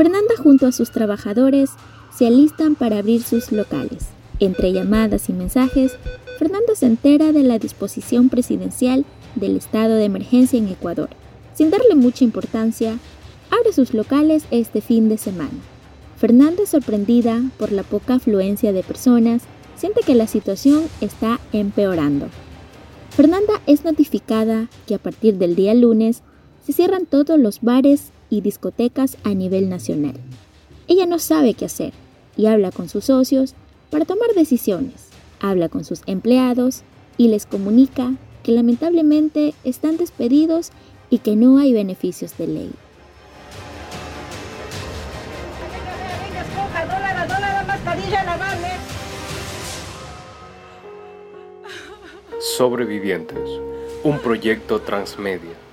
Fernanda junto a sus trabajadores se alistan para abrir sus locales. Entre llamadas y mensajes, Fernanda se entera de la disposición presidencial del estado de emergencia en Ecuador. Sin darle mucha importancia, abre sus locales este fin de semana. Fernanda, sorprendida por la poca afluencia de personas, siente que la situación está empeorando. Fernanda es notificada que a partir del día lunes se cierran todos los bares y discotecas a nivel nacional. Ella no sabe qué hacer y habla con sus socios para tomar decisiones. Habla con sus empleados y les comunica que lamentablemente están despedidos y que no hay beneficios de ley. Sobrevivientes, un proyecto transmedia.